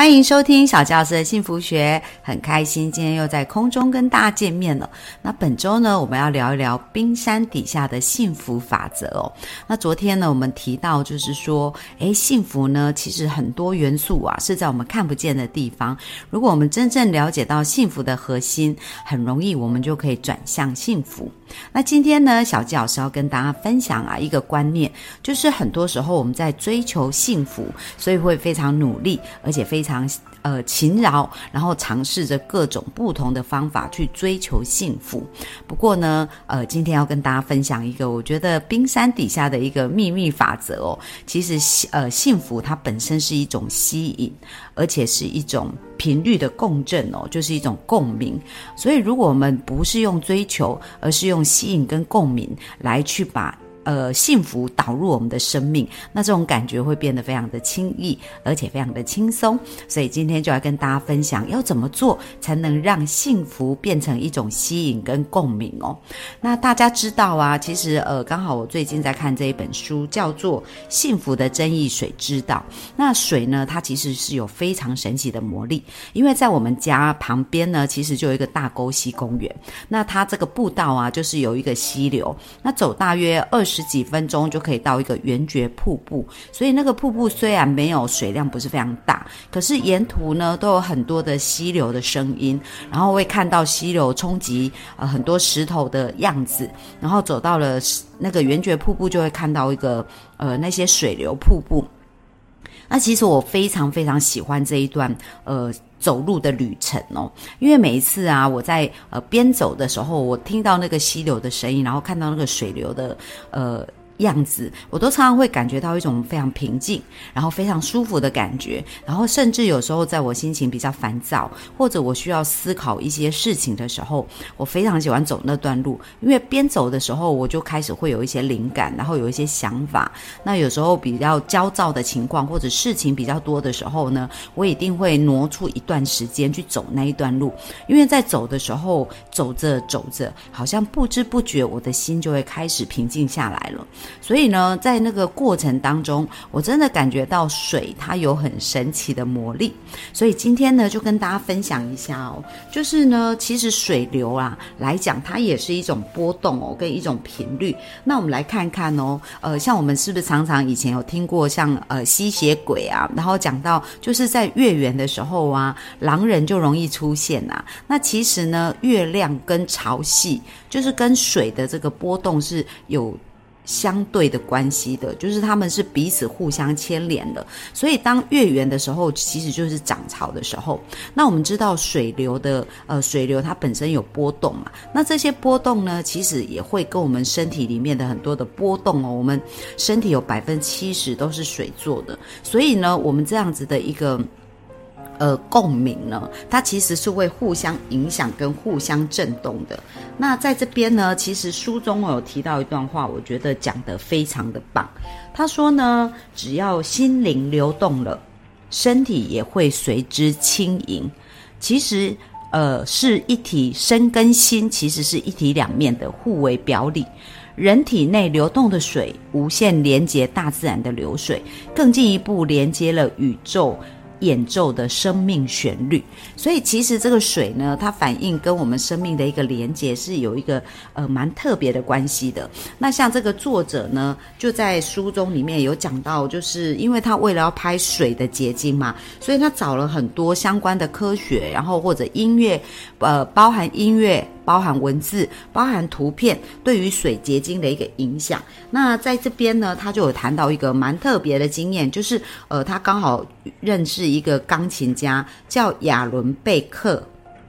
欢迎收听小教师的幸福学，很开心今天又在空中跟大家见面了。那本周呢，我们要聊一聊冰山底下的幸福法则哦。那昨天呢，我们提到就是说，诶，幸福呢，其实很多元素啊是在我们看不见的地方。如果我们真正了解到幸福的核心，很容易我们就可以转向幸福。那今天呢，小纪老师要跟大家分享啊一个观念，就是很多时候我们在追求幸福，所以会非常努力，而且非常。呃勤劳，然后尝试着各种不同的方法去追求幸福。不过呢，呃，今天要跟大家分享一个我觉得冰山底下的一个秘密法则哦。其实呃，幸福它本身是一种吸引，而且是一种频率的共振哦，就是一种共鸣。所以，如果我们不是用追求，而是用吸引跟共鸣来去把。呃，幸福导入我们的生命，那这种感觉会变得非常的轻易，而且非常的轻松。所以今天就要跟大家分享，要怎么做才能让幸福变成一种吸引跟共鸣哦。那大家知道啊，其实呃，刚好我最近在看这一本书，叫做《幸福的争议水之道》。那水呢，它其实是有非常神奇的魔力，因为在我们家旁边呢，其实就有一个大沟溪公园。那它这个步道啊，就是有一个溪流，那走大约二。十几分钟就可以到一个圆觉瀑布，所以那个瀑布虽然没有水量不是非常大，可是沿途呢都有很多的溪流的声音，然后会看到溪流冲击呃很多石头的样子，然后走到了那个圆觉瀑布就会看到一个呃那些水流瀑布。那其实我非常非常喜欢这一段呃走路的旅程哦，因为每一次啊我在呃边走的时候，我听到那个溪流的声音，然后看到那个水流的呃。样子，我都常常会感觉到一种非常平静，然后非常舒服的感觉，然后甚至有时候在我心情比较烦躁，或者我需要思考一些事情的时候，我非常喜欢走那段路，因为边走的时候我就开始会有一些灵感，然后有一些想法。那有时候比较焦躁的情况或者事情比较多的时候呢，我一定会挪出一段时间去走那一段路，因为在走的时候，走着走着，好像不知不觉我的心就会开始平静下来了。所以呢，在那个过程当中，我真的感觉到水它有很神奇的魔力。所以今天呢，就跟大家分享一下哦，就是呢，其实水流啊来讲，它也是一种波动哦，跟一种频率。那我们来看看哦，呃，像我们是不是常常以前有听过像呃吸血鬼啊，然后讲到就是在月圆的时候啊，狼人就容易出现呐。那其实呢，月亮跟潮汐就是跟水的这个波动是有。相对的关系的，就是他们是彼此互相牵连的，所以当月圆的时候，其实就是涨潮的时候。那我们知道水流的，呃，水流它本身有波动嘛，那这些波动呢，其实也会跟我们身体里面的很多的波动哦，我们身体有百分之七十都是水做的，所以呢，我们这样子的一个。呃，共鸣呢，它其实是会互相影响跟互相震动的。那在这边呢，其实书中有提到一段话，我觉得讲得非常的棒。他说呢，只要心灵流动了，身体也会随之轻盈。其实，呃，是一体身跟心其实是一体两面的，互为表里。人体内流动的水，无限连接大自然的流水，更进一步连接了宇宙。演奏的生命旋律，所以其实这个水呢，它反映跟我们生命的一个连接是有一个呃蛮特别的关系的。那像这个作者呢，就在书中里面有讲到，就是因为他为了要拍水的结晶嘛，所以他找了很多相关的科学，然后或者音乐，呃，包含音乐。包含文字、包含图片，对于水结晶的一个影响。那在这边呢，他就有谈到一个蛮特别的经验，就是呃，他刚好认识一个钢琴家，叫亚伦贝克，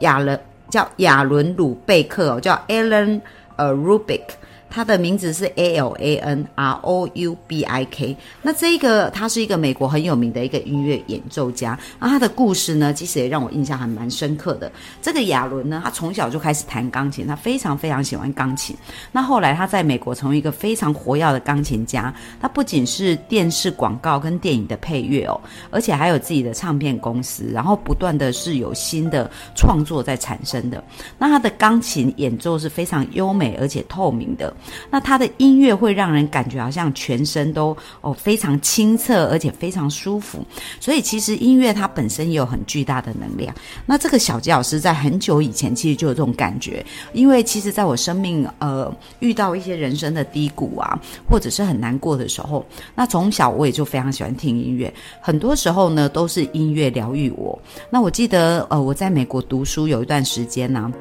亚伦叫亚伦鲁贝克，叫 Alan 呃 Rubik。他的名字是 A L A N R O U B I K。那这个他是一个美国很有名的一个音乐演奏家。那他的故事呢，其实也让我印象还蛮深刻的。这个亚伦呢，他从小就开始弹钢琴，他非常非常喜欢钢琴。那后来他在美国成为一个非常活跃的钢琴家。他不仅是电视广告跟电影的配乐哦，而且还有自己的唱片公司，然后不断的是有新的创作在产生的。那他的钢琴演奏是非常优美而且透明的。那他的音乐会让人感觉好像全身都哦非常清澈，而且非常舒服。所以其实音乐它本身也有很巨大的能量。那这个小吉老师在很久以前其实就有这种感觉，因为其实在我生命呃遇到一些人生的低谷啊，或者是很难过的时候，那从小我也就非常喜欢听音乐，很多时候呢都是音乐疗愈我。那我记得呃我在美国读书有一段时间呢。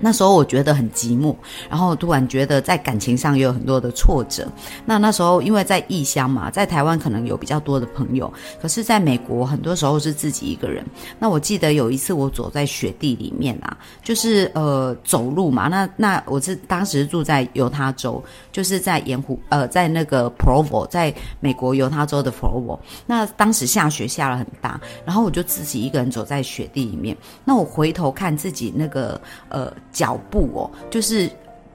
那时候我觉得很寂寞，然后突然觉得在感情上也有很多的挫折。那那时候因为在异乡嘛，在台湾可能有比较多的朋友，可是在美国很多时候是自己一个人。那我记得有一次我走在雪地里面啊，就是呃走路嘛。那那我是当时住在犹他州，就是在盐湖呃在那个 Provo，在美国犹他州的 Provo。那当时下雪下了很大，然后我就自己一个人走在雪地里面。那我回头看自己那个呃。脚步哦，就是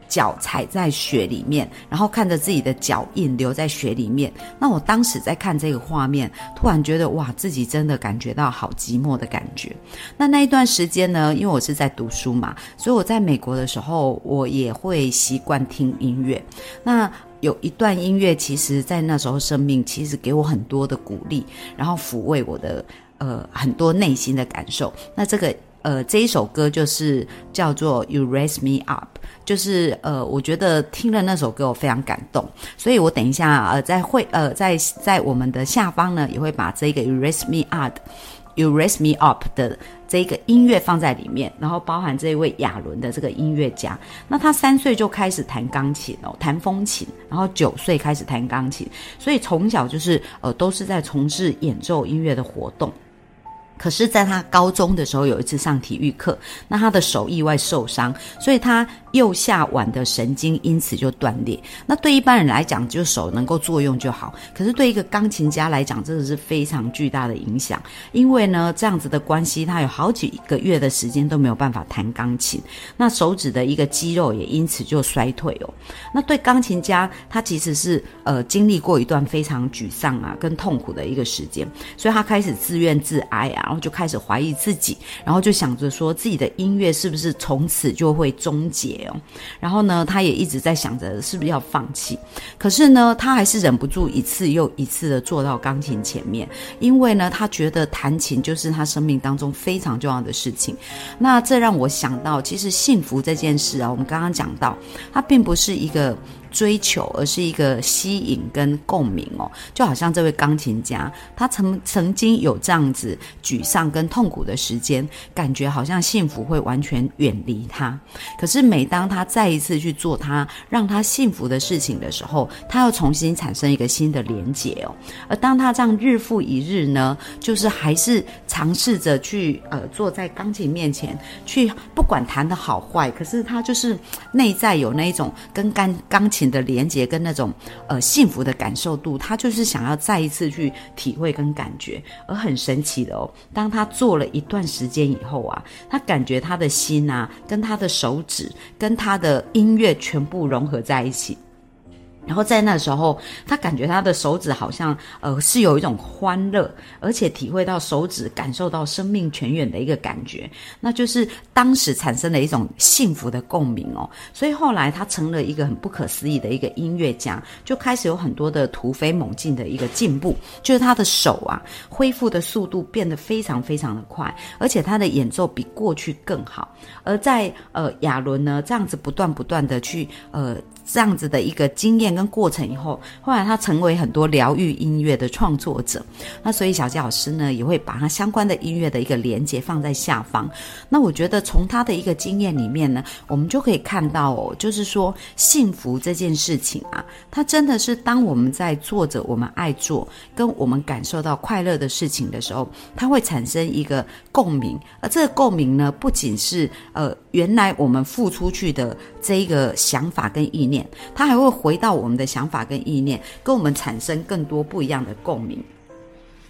脚踩在雪里面，然后看着自己的脚印留在雪里面。那我当时在看这个画面，突然觉得哇，自己真的感觉到好寂寞的感觉。那那一段时间呢，因为我是在读书嘛，所以我在美国的时候，我也会习惯听音乐。那有一段音乐，其实在那时候生命其实给我很多的鼓励，然后抚慰我的呃很多内心的感受。那这个。呃，这一首歌就是叫做《You Raise Me Up》，就是呃，我觉得听了那首歌我非常感动，所以我等一下呃，在会呃，在在我们的下方呢，也会把这个《You Raise Me Up》，《You Raise Me Up》的这个音乐放在里面，然后包含这一位亚伦的这个音乐家，那他三岁就开始弹钢琴哦，弹风琴，然后九岁开始弹钢琴，所以从小就是呃，都是在从事演奏音乐的活动。可是，在他高中的时候，有一次上体育课，那他的手意外受伤，所以他右下腕的神经因此就断裂。那对一般人来讲，就手能够作用就好。可是对一个钢琴家来讲，真的是非常巨大的影响。因为呢，这样子的关系，他有好几个月的时间都没有办法弹钢琴。那手指的一个肌肉也因此就衰退哦。那对钢琴家，他其实是呃经历过一段非常沮丧啊跟痛苦的一个时间，所以他开始自怨自哀啊。然后就开始怀疑自己，然后就想着说自己的音乐是不是从此就会终结然后呢，他也一直在想着是不是要放弃。可是呢，他还是忍不住一次又一次的坐到钢琴前面，因为呢，他觉得弹琴就是他生命当中非常重要的事情。那这让我想到，其实幸福这件事啊，我们刚刚讲到，它并不是一个。追求，而是一个吸引跟共鸣哦，就好像这位钢琴家，他曾曾经有这样子沮丧跟痛苦的时间，感觉好像幸福会完全远离他。可是每当他再一次去做他让他幸福的事情的时候，他又重新产生一个新的连结哦。而当他这样日复一日呢，就是还是尝试着去呃坐在钢琴面前，去不管弹的好坏，可是他就是内在有那一种跟钢钢琴。的连接跟那种呃幸福的感受度，他就是想要再一次去体会跟感觉，而很神奇的哦，当他做了一段时间以后啊，他感觉他的心啊，跟他的手指，跟他的音乐全部融合在一起。然后在那时候，他感觉他的手指好像呃是有一种欢乐，而且体会到手指感受到生命泉源的一个感觉，那就是当时产生了一种幸福的共鸣哦。所以后来他成了一个很不可思议的一个音乐家，就开始有很多的突飞猛进的一个进步，就是他的手啊恢复的速度变得非常非常的快，而且他的演奏比过去更好。而在呃亚伦呢这样子不断不断的去呃。这样子的一个经验跟过程以后，后来他成为很多疗愈音乐的创作者。那所以小杰老师呢，也会把他相关的音乐的一个连接放在下方。那我觉得从他的一个经验里面呢，我们就可以看到哦，就是说幸福这件事情啊，它真的是当我们在做着我们爱做跟我们感受到快乐的事情的时候，它会产生一个共鸣。而这个共鸣呢，不仅是呃原来我们付出去的这一个想法跟意念。念，它还会回到我们的想法跟意念，跟我们产生更多不一样的共鸣。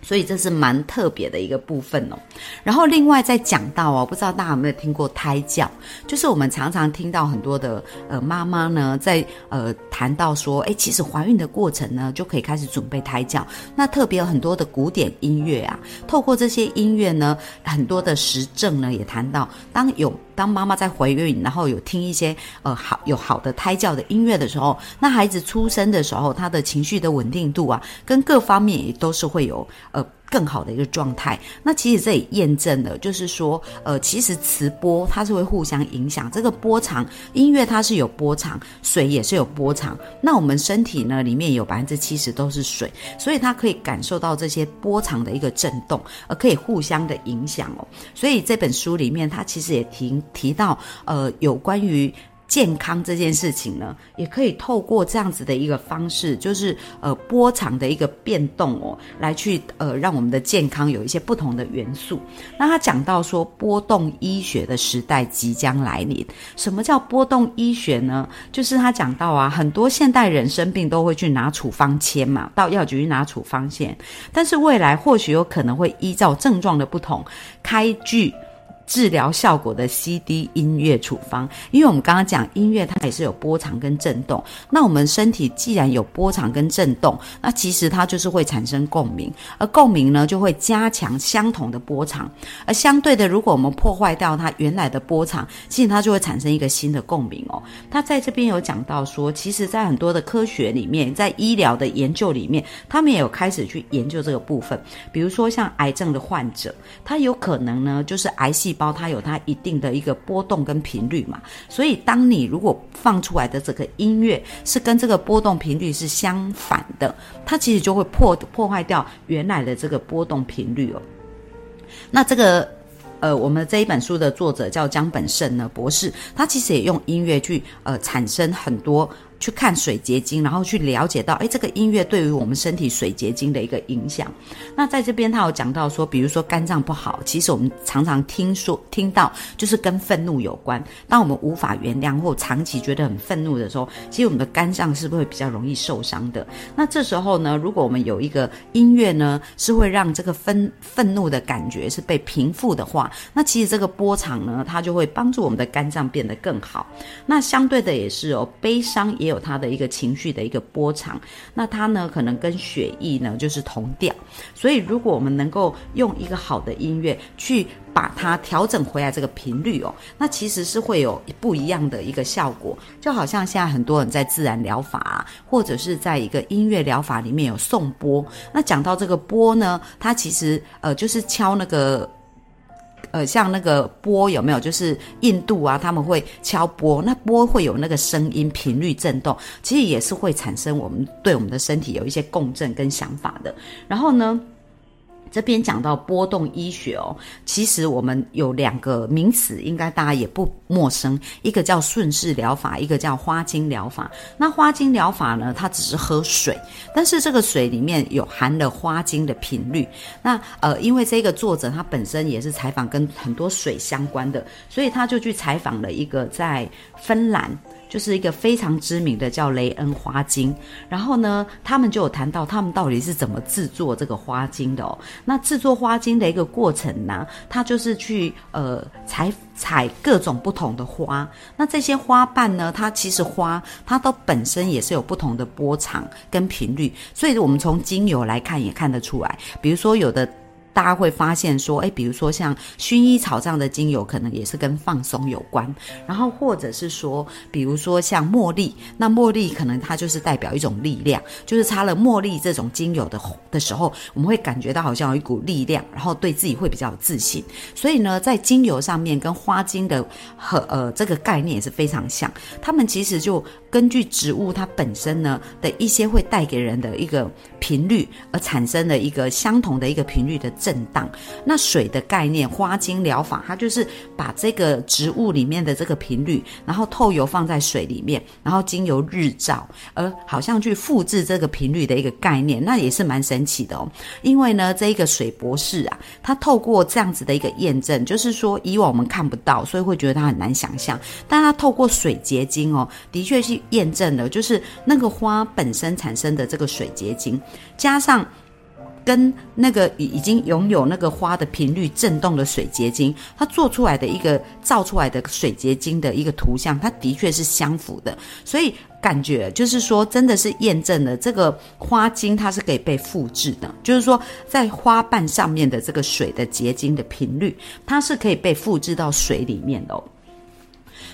所以这是蛮特别的一个部分哦。然后另外再讲到哦，不知道大家有没有听过胎教？就是我们常常听到很多的呃妈妈呢，在呃谈到说，哎，其实怀孕的过程呢，就可以开始准备胎教。那特别有很多的古典音乐啊，透过这些音乐呢，很多的实证呢也谈到，当有当妈妈在怀孕，然后有听一些呃好有好的胎教的音乐的时候，那孩子出生的时候，他的情绪的稳定度啊，跟各方面也都是会有。呃，更好的一个状态。那其实这也验证了，就是说，呃，其实磁波它是会互相影响。这个波长，音乐它是有波长，水也是有波长。那我们身体呢，里面有百分之七十都是水，所以它可以感受到这些波长的一个震动，而可以互相的影响哦。所以这本书里面，它其实也提提到，呃，有关于。健康这件事情呢，也可以透过这样子的一个方式，就是呃波长的一个变动哦，来去呃让我们的健康有一些不同的元素。那他讲到说，波动医学的时代即将来临。什么叫波动医学呢？就是他讲到啊，很多现代人生病都会去拿处方签嘛，到药局去拿处方签，但是未来或许有可能会依照症状的不同开具。治疗效果的 CD 音乐处方，因为我们刚刚讲音乐，它也是有波长跟震动。那我们身体既然有波长跟震动，那其实它就是会产生共鸣，而共鸣呢就会加强相同的波长。而相对的，如果我们破坏掉它原来的波长，其实它就会产生一个新的共鸣哦。他在这边有讲到说，其实在很多的科学里面，在医疗的研究里面，他们也有开始去研究这个部分。比如说像癌症的患者，他有可能呢就是癌细。胞它有它一定的一个波动跟频率嘛，所以当你如果放出来的这个音乐是跟这个波动频率是相反的，它其实就会破破坏掉原来的这个波动频率哦。那这个呃，我们这一本书的作者叫江本胜呢博士，他其实也用音乐去呃产生很多。去看水结晶，然后去了解到，哎，这个音乐对于我们身体水结晶的一个影响。那在这边他有讲到说，比如说肝脏不好，其实我们常常听说听到，就是跟愤怒有关。当我们无法原谅或长期觉得很愤怒的时候，其实我们的肝脏是不会比较容易受伤的？那这时候呢，如果我们有一个音乐呢，是会让这个愤愤怒的感觉是被平复的话，那其实这个波长呢，它就会帮助我们的肝脏变得更好。那相对的也是哦，悲伤也有。有它的一个情绪的一个波长，那它呢可能跟血液呢就是同调，所以如果我们能够用一个好的音乐去把它调整回来这个频率哦，那其实是会有不一样的一个效果，就好像现在很多人在自然疗法或者是在一个音乐疗法里面有送波，那讲到这个波呢，它其实呃就是敲那个。呃，像那个波有没有？就是印度啊，他们会敲波，那波会有那个声音频率震动，其实也是会产生我们对我们的身体有一些共振跟想法的。然后呢？这边讲到波动医学哦，其实我们有两个名词，应该大家也不陌生，一个叫顺势疗法，一个叫花精疗法。那花精疗法呢，它只是喝水，但是这个水里面有含了花精的频率。那呃，因为这个作者他本身也是采访跟很多水相关的，所以他就去采访了一个在芬兰。就是一个非常知名的叫雷恩花精，然后呢，他们就有谈到他们到底是怎么制作这个花精的哦。那制作花精的一个过程呢，它就是去呃采采各种不同的花，那这些花瓣呢，它其实花它都本身也是有不同的波长跟频率，所以我们从精油来看也看得出来，比如说有的。大家会发现说，哎，比如说像薰衣草这样的精油，可能也是跟放松有关。然后或者是说，比如说像茉莉，那茉莉可能它就是代表一种力量，就是擦了茉莉这种精油的的时候，我们会感觉到好像有一股力量，然后对自己会比较有自信。所以呢，在精油上面跟花精的和呃这个概念也是非常像，他们其实就。根据植物它本身呢的一些会带给人的一个频率，而产生的一个相同的一个频率的震荡。那水的概念，花精疗法，它就是把这个植物里面的这个频率，然后透油放在水里面，然后经由日照，而好像去复制这个频率的一个概念，那也是蛮神奇的哦。因为呢，这一个水博士啊，他透过这样子的一个验证，就是说以往我们看不到，所以会觉得他很难想象。但他透过水结晶哦，的确是。验证了，就是那个花本身产生的这个水结晶，加上。跟那个已已经拥有那个花的频率震动的水结晶，它做出来的一个造出来的水结晶的一个图像，它的确是相符的，所以感觉就是说，真的是验证了这个花茎它是可以被复制的，就是说在花瓣上面的这个水的结晶的频率，它是可以被复制到水里面的，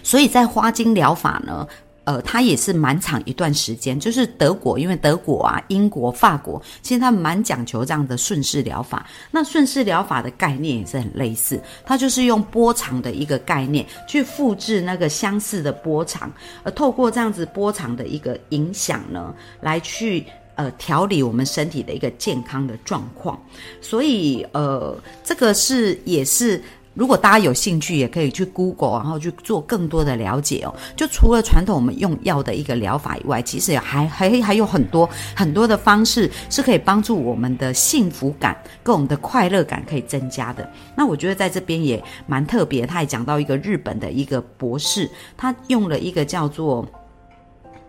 所以在花茎疗法呢。呃，它也是蛮长一段时间，就是德国，因为德国啊、英国、法国，其实他们蛮讲求这样的顺势疗法。那顺势疗法的概念也是很类似，它就是用波长的一个概念去复制那个相似的波长，而透过这样子波长的一个影响呢，来去呃调理我们身体的一个健康的状况。所以呃，这个是也是。如果大家有兴趣，也可以去 Google，然后去做更多的了解哦。就除了传统我们用药的一个疗法以外，其实还还还有很多很多的方式是可以帮助我们的幸福感跟我们的快乐感可以增加的。那我觉得在这边也蛮特别，他也讲到一个日本的一个博士，他用了一个叫做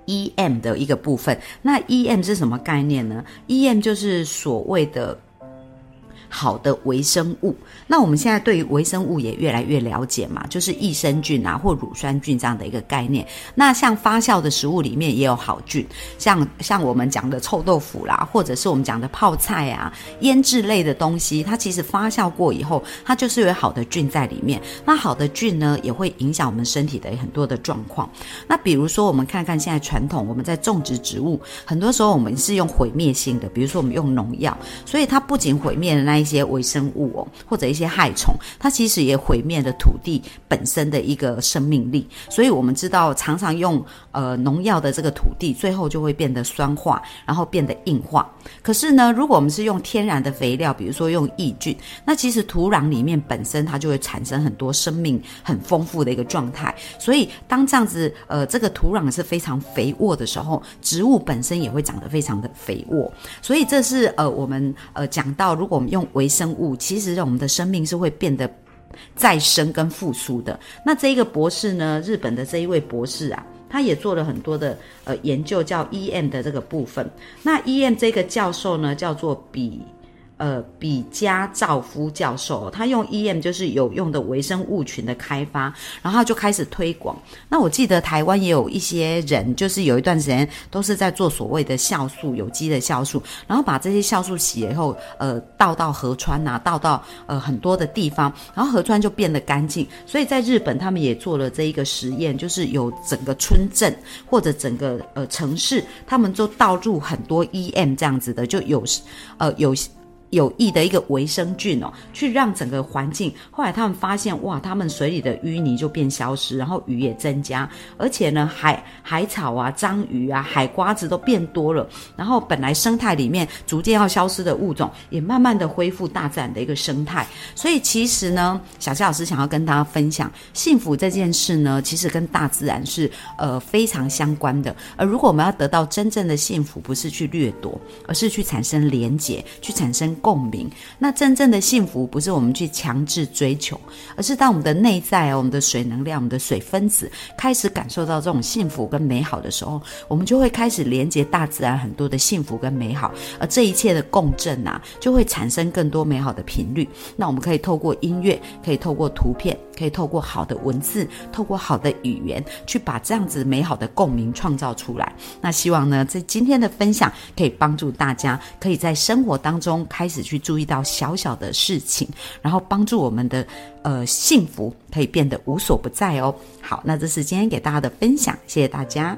EM 的一个部分。那 EM 是什么概念呢？EM 就是所谓的。好的微生物，那我们现在对于微生物也越来越了解嘛，就是益生菌啊或乳酸菌这样的一个概念。那像发酵的食物里面也有好菌，像像我们讲的臭豆腐啦，或者是我们讲的泡菜啊、腌制类的东西，它其实发酵过以后，它就是有好的菌在里面。那好的菌呢，也会影响我们身体的很多的状况。那比如说，我们看看现在传统我们在种植植物，很多时候我们是用毁灭性的，比如说我们用农药，所以它不仅毁灭了那。一些微生物哦，或者一些害虫，它其实也毁灭了土地本身的一个生命力。所以，我们知道常常用呃农药的这个土地，最后就会变得酸化，然后变得硬化。可是呢，如果我们是用天然的肥料，比如说用抑菌，那其实土壤里面本身它就会产生很多生命很丰富的一个状态。所以，当这样子呃这个土壤是非常肥沃的时候，植物本身也会长得非常的肥沃。所以，这是呃我们呃讲到，如果我们用微生物其实我们的生命是会变得再生跟复苏的。那这一个博士呢，日本的这一位博士啊，他也做了很多的呃研究，叫 EM 的这个部分。那 EM 这个教授呢，叫做比。呃，比加兆夫教授，他用 EM 就是有用的微生物群的开发，然后就开始推广。那我记得台湾也有一些人，就是有一段时间都是在做所谓的酵素，有机的酵素，然后把这些酵素洗了以后，呃，倒到河川呐，倒到呃很多的地方，然后河川就变得干净。所以在日本，他们也做了这一个实验，就是有整个村镇或者整个呃城市，他们就倒入很多 EM 这样子的，就有呃有。有益的一个维生菌哦，去让整个环境。后来他们发现，哇，他们水里的淤泥就变消失，然后鱼也增加，而且呢，海海草啊、章鱼啊、海瓜子都变多了。然后本来生态里面逐渐要消失的物种，也慢慢的恢复大自然的一个生态。所以其实呢，小谢老师想要跟大家分享，幸福这件事呢，其实跟大自然是呃非常相关的。而如果我们要得到真正的幸福，不是去掠夺，而是去产生连结，去产生。共鸣。那真正的幸福不是我们去强制追求，而是当我们的内在、我们的水能量、我们的水分子开始感受到这种幸福跟美好的时候，我们就会开始连接大自然很多的幸福跟美好，而这一切的共振啊，就会产生更多美好的频率。那我们可以透过音乐，可以透过图片，可以透过好的文字，透过好的语言，去把这样子美好的共鸣创造出来。那希望呢，在今天的分享可以帮助大家，可以在生活当中开。始去注意到小小的事情，然后帮助我们的呃幸福可以变得无所不在哦。好，那这是今天给大家的分享，谢谢大家。